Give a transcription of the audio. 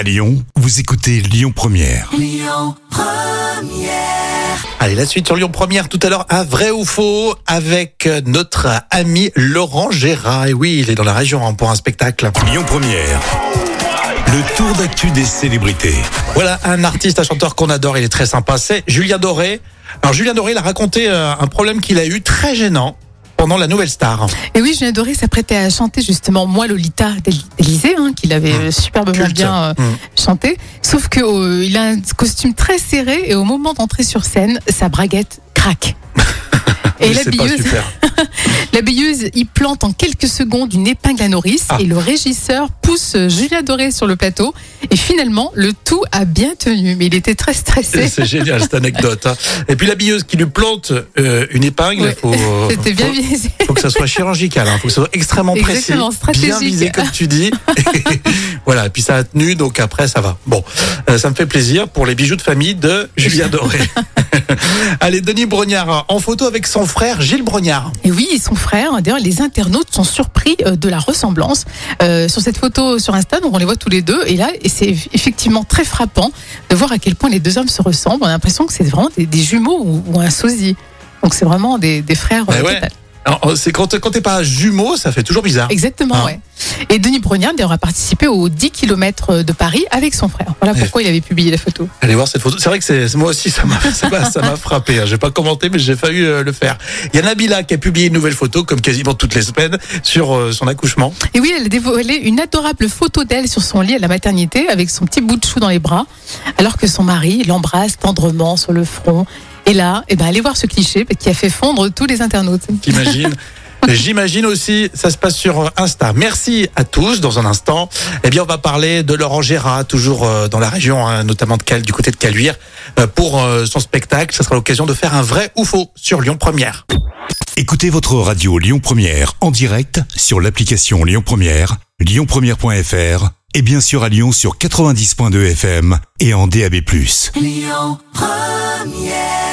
À Lyon, vous écoutez Lyon Première. Allez, la suite sur Lyon Première tout à l'heure, un vrai ou faux avec euh, notre ami Laurent Gérard. Et oui, il est dans la région hein, pour un spectacle. Lyon Première. Le tour d'actu des célébrités. Voilà un artiste, un chanteur qu'on adore, il est très sympa, c'est Julien Doré. Alors Julien Doré, il a raconté euh, un problème qu'il a eu très gênant pendant la Nouvelle Star. Et oui, Julien Doré s'apprêtait à chanter justement Moi Lolita d'Élysée, hein, qu'il avait euh, superbement Culte. bien euh, Mmh. chanté. Sauf que euh, il a un costume très serré et au moment d'entrer sur scène, sa braguette craque. Et C'est pas l'habilleuse, super. l'habilleuse y plante en quelques secondes une épingle à nourrice Ah. et le régisseur pousse Julien Doré sur le plateau. Et finalement, le tout a bien tenu, mais il était très stressé. C'est génial cette anecdote. hein. Et puis la billeuse qui lui plante euh, une épingle, Ouais. faut, C'était bien faut, visé. faut que ça soit chirurgical, hein. faut que ça soit extrêmement précis, Exactement, bien stratégique. visé comme tu dis. voilà, et puis ça a tenu, donc après ça va. Bon, euh, ça me fait plaisir pour les bijoux de famille de Julien Doré. Allez, Denis Brognard en photo avec son frère Gilles Brognard. Et oui, et son frère. D'ailleurs, les internautes sont surpris euh, de la ressemblance euh, sur cette photo sur Insta. Donc, on les voit tous les deux. Et là, c'est effectivement très frappant de voir à quel point les deux hommes se ressemblent. On a l'impression que c'est vraiment des, des jumeaux ou, ou un sosie. Donc, c'est vraiment des, des frères. Bah euh, ouais. Alors, c'est quand, quand t'es pas jumeau, ça fait toujours bizarre. Exactement, ouais. Et Denis Brognard, d'ailleurs, a participé aux 10 km de Paris avec son frère. Voilà Ouais. pourquoi il avait publié la photo. Allez voir cette photo. C'est vrai que c'est moi aussi ça m'a ça m'a ça m'a frappé. hein. J'ai pas commenté mais j'ai failli euh, le faire. Il y a Nabila qui a publié une nouvelle photo comme quasiment toutes les semaines sur euh, son accouchement. Et oui, elle a dévoilé une adorable photo d'elle sur son lit à la maternité avec son petit bout de chou dans les bras, alors que son mari l'embrasse tendrement sur le front. Et là, eh ben, allez voir ce cliché qui a fait fondre tous les internautes. T'imagines J'imagine aussi, ça se passe sur Insta. Merci à tous. Dans un instant, eh bien, on va parler de Laurent Gérard, toujours euh, dans la région, hein, notamment de Cal, du côté de Caluire, euh, pour euh, son spectacle. Ça sera l'occasion de faire un vrai ou faux sur Lyon Première. Écoutez votre radio Lyon Première en direct sur l'application Lyon Première, lyonpremière.fr et bien sûr à Lyon sur 90.2 FM et en DAB+. Lyon Première